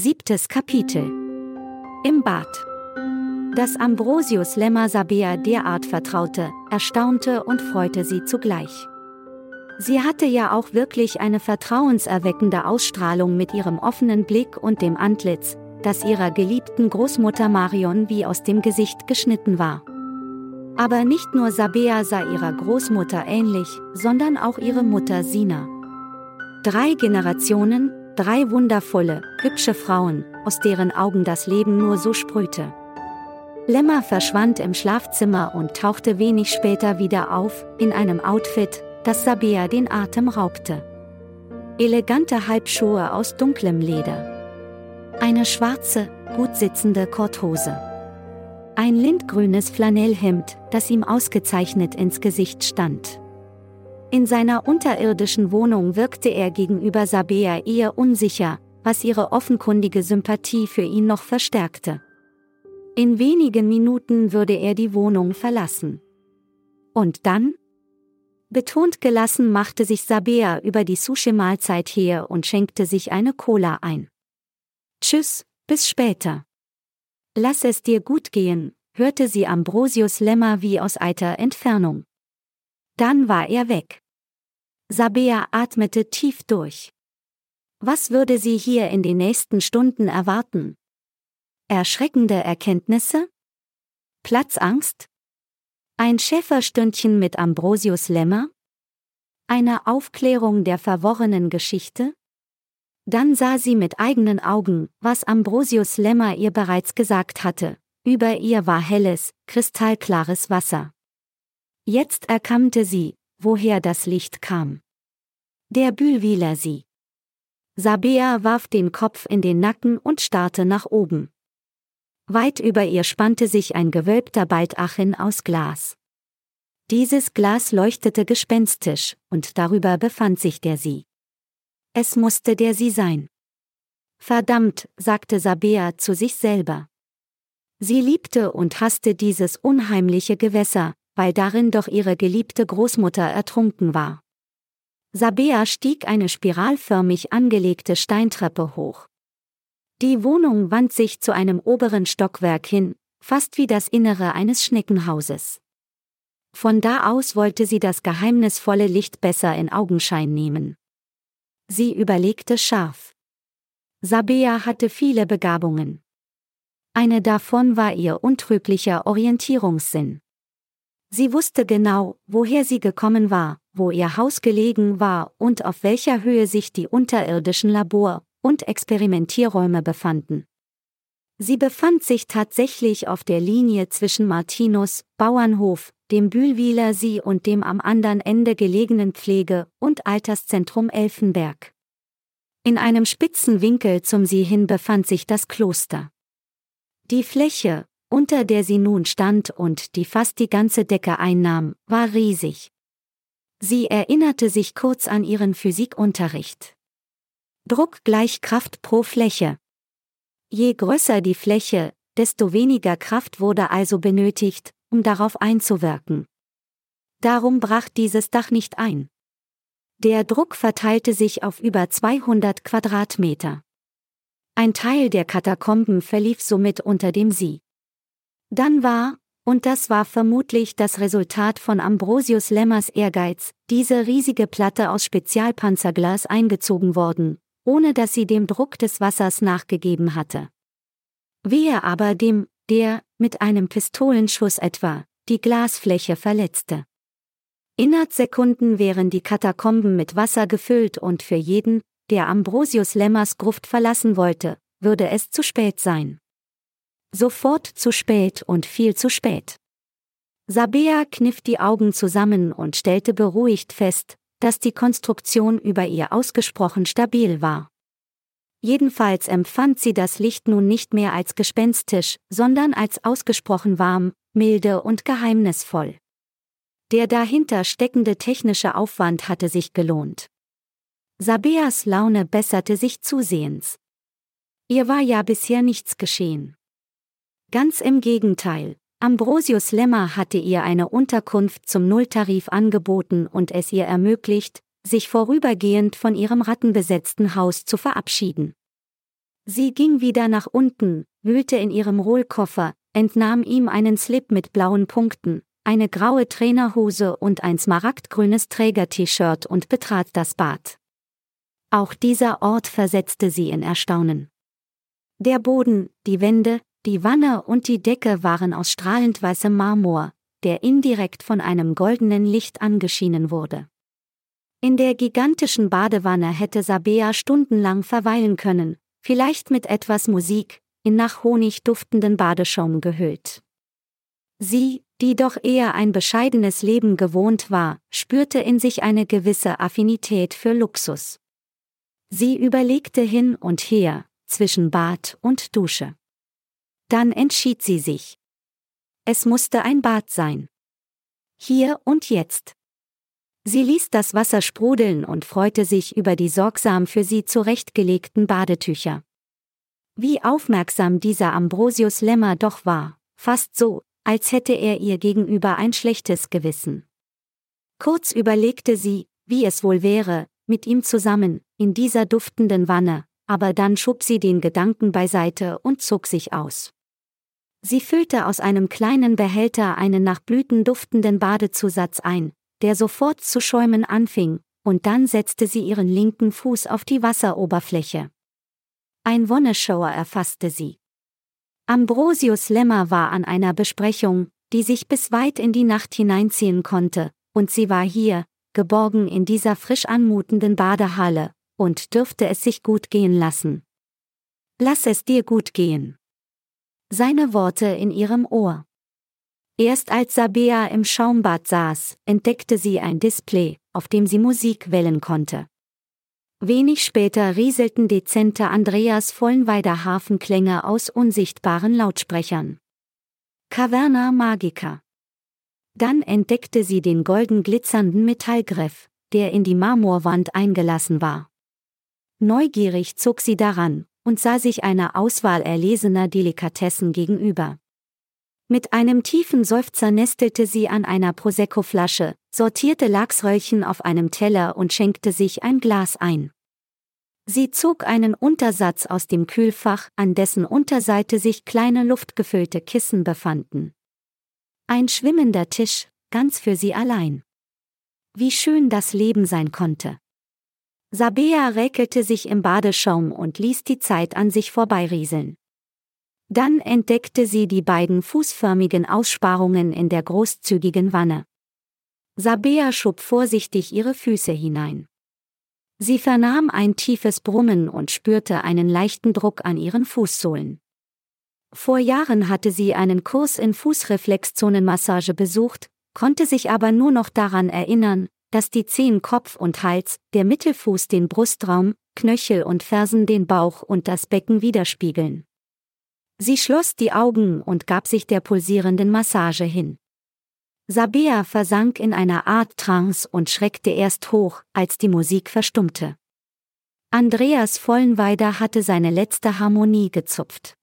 Siebtes Kapitel Im Bad Dass Ambrosius Lemma Sabea derart vertraute, erstaunte und freute sie zugleich. Sie hatte ja auch wirklich eine vertrauenserweckende Ausstrahlung mit ihrem offenen Blick und dem Antlitz, das ihrer geliebten Großmutter Marion wie aus dem Gesicht geschnitten war. Aber nicht nur Sabea sah ihrer Großmutter ähnlich, sondern auch ihre Mutter Sina. Drei Generationen, drei wundervolle, hübsche Frauen, aus deren Augen das Leben nur so sprühte. Lemma verschwand im Schlafzimmer und tauchte wenig später wieder auf, in einem Outfit, das Sabea den Atem raubte. Elegante Halbschuhe aus dunklem Leder. Eine schwarze, gut sitzende Korthose. Ein lindgrünes Flanellhemd, das ihm ausgezeichnet ins Gesicht stand. In seiner unterirdischen Wohnung wirkte er gegenüber Sabea eher unsicher, was ihre offenkundige Sympathie für ihn noch verstärkte. In wenigen Minuten würde er die Wohnung verlassen. Und dann? Betont gelassen machte sich Sabea über die Sushi-Mahlzeit her und schenkte sich eine Cola ein. Tschüss, bis später. Lass es dir gut gehen, hörte sie Ambrosius Lämmer wie aus eiter Entfernung. Dann war er weg. Sabea atmete tief durch. Was würde sie hier in den nächsten Stunden erwarten? Erschreckende Erkenntnisse? Platzangst? Ein Schäferstündchen mit Ambrosius Lämmer? Eine Aufklärung der verworrenen Geschichte? Dann sah sie mit eigenen Augen, was Ambrosius Lämmer ihr bereits gesagt hatte. Über ihr war helles, kristallklares Wasser. Jetzt erkannte sie, woher das Licht kam. Der Bühlwieler sie. Sabea warf den Kopf in den Nacken und starrte nach oben. Weit über ihr spannte sich ein gewölbter Baldachin aus Glas. Dieses Glas leuchtete gespenstisch, und darüber befand sich der Sie. Es musste der Sie sein. Verdammt, sagte Sabea zu sich selber. Sie liebte und hasste dieses unheimliche Gewässer, weil darin doch ihre geliebte Großmutter ertrunken war. Sabea stieg eine spiralförmig angelegte Steintreppe hoch. Die Wohnung wand sich zu einem oberen Stockwerk hin, fast wie das Innere eines Schneckenhauses. Von da aus wollte sie das geheimnisvolle Licht besser in Augenschein nehmen. Sie überlegte scharf. Sabea hatte viele Begabungen. Eine davon war ihr untrüglicher Orientierungssinn. Sie wusste genau, woher sie gekommen war, wo ihr Haus gelegen war und auf welcher Höhe sich die unterirdischen Labor- und Experimentierräume befanden. Sie befand sich tatsächlich auf der Linie zwischen Martinus, Bauernhof, dem Bühlwiler See und dem am anderen Ende gelegenen Pflege- und Alterszentrum Elfenberg. In einem spitzen Winkel zum See hin befand sich das Kloster. Die Fläche, unter der sie nun stand und die fast die ganze Decke einnahm, war riesig. Sie erinnerte sich kurz an ihren Physikunterricht. Druck gleich Kraft pro Fläche. Je größer die Fläche, desto weniger Kraft wurde also benötigt, um darauf einzuwirken. Darum brach dieses Dach nicht ein. Der Druck verteilte sich auf über 200 Quadratmeter. Ein Teil der Katakomben verlief somit unter dem See. Dann war, und das war vermutlich das Resultat von Ambrosius Lemmers Ehrgeiz, diese riesige Platte aus Spezialpanzerglas eingezogen worden, ohne dass sie dem Druck des Wassers nachgegeben hatte. Wehe aber dem, der, mit einem Pistolenschuss etwa, die Glasfläche verletzte. Innerhalb Sekunden wären die Katakomben mit Wasser gefüllt und für jeden, der Ambrosius Lemmers Gruft verlassen wollte, würde es zu spät sein. Sofort zu spät und viel zu spät. Sabea kniff die Augen zusammen und stellte beruhigt fest, dass die Konstruktion über ihr ausgesprochen stabil war. Jedenfalls empfand sie das Licht nun nicht mehr als gespenstisch, sondern als ausgesprochen warm, milde und geheimnisvoll. Der dahinter steckende technische Aufwand hatte sich gelohnt. Sabeas Laune besserte sich zusehends. Ihr war ja bisher nichts geschehen. Ganz im Gegenteil, Ambrosius Lemmer hatte ihr eine Unterkunft zum Nulltarif angeboten und es ihr ermöglicht, sich vorübergehend von ihrem rattenbesetzten Haus zu verabschieden. Sie ging wieder nach unten, wühlte in ihrem Rollkoffer, entnahm ihm einen Slip mit blauen Punkten, eine graue Trainerhose und ein smaragdgrünes Träger-T-Shirt und betrat das Bad. Auch dieser Ort versetzte sie in Erstaunen. Der Boden, die Wände, die Wanne und die Decke waren aus strahlend weißem Marmor, der indirekt von einem goldenen Licht angeschienen wurde. In der gigantischen Badewanne hätte Sabea stundenlang verweilen können, vielleicht mit etwas Musik, in nach Honig duftenden Badeschaum gehüllt. Sie, die doch eher ein bescheidenes Leben gewohnt war, spürte in sich eine gewisse Affinität für Luxus. Sie überlegte hin und her, zwischen Bad und Dusche. Dann entschied sie sich. Es musste ein Bad sein. Hier und jetzt. Sie ließ das Wasser sprudeln und freute sich über die sorgsam für sie zurechtgelegten Badetücher. Wie aufmerksam dieser Ambrosius Lemmer doch war, fast so, als hätte er ihr gegenüber ein schlechtes Gewissen. Kurz überlegte sie, wie es wohl wäre, mit ihm zusammen, in dieser duftenden Wanne, aber dann schob sie den Gedanken beiseite und zog sich aus. Sie füllte aus einem kleinen Behälter einen nach Blüten duftenden Badezusatz ein, der sofort zu schäumen anfing, und dann setzte sie ihren linken Fuß auf die Wasseroberfläche. Ein Wonneschauer erfasste sie. Ambrosius Lemmer war an einer Besprechung, die sich bis weit in die Nacht hineinziehen konnte, und sie war hier, geborgen in dieser frisch anmutenden Badehalle, und dürfte es sich gut gehen lassen. Lass es dir gut gehen. Seine Worte in ihrem Ohr. Erst als Sabea im Schaumbad saß, entdeckte sie ein Display, auf dem sie Musik wählen konnte. Wenig später rieselten dezente Andreas Vollenweider Hafenklänge aus unsichtbaren Lautsprechern. Caverna Magica. Dann entdeckte sie den golden glitzernden Metallgriff, der in die Marmorwand eingelassen war. Neugierig zog sie daran und sah sich einer Auswahl erlesener Delikatessen gegenüber. Mit einem tiefen Seufzer nestelte sie an einer Prosecco-Flasche, sortierte Lachsröllchen auf einem Teller und schenkte sich ein Glas ein. Sie zog einen Untersatz aus dem Kühlfach, an dessen Unterseite sich kleine luftgefüllte Kissen befanden. Ein schwimmender Tisch, ganz für sie allein. Wie schön das Leben sein konnte. Sabea räkelte sich im Badeschaum und ließ die Zeit an sich vorbeirieseln. Dann entdeckte sie die beiden fußförmigen Aussparungen in der großzügigen Wanne. Sabea schob vorsichtig ihre Füße hinein. Sie vernahm ein tiefes Brummen und spürte einen leichten Druck an ihren Fußsohlen. Vor Jahren hatte sie einen Kurs in Fußreflexzonenmassage besucht, konnte sich aber nur noch daran erinnern, dass die Zehen Kopf und Hals, der Mittelfuß den Brustraum, Knöchel und Fersen den Bauch und das Becken widerspiegeln. Sie schloss die Augen und gab sich der pulsierenden Massage hin. Sabea versank in einer Art Trance und schreckte erst hoch, als die Musik verstummte. Andreas Vollenweider hatte seine letzte Harmonie gezupft.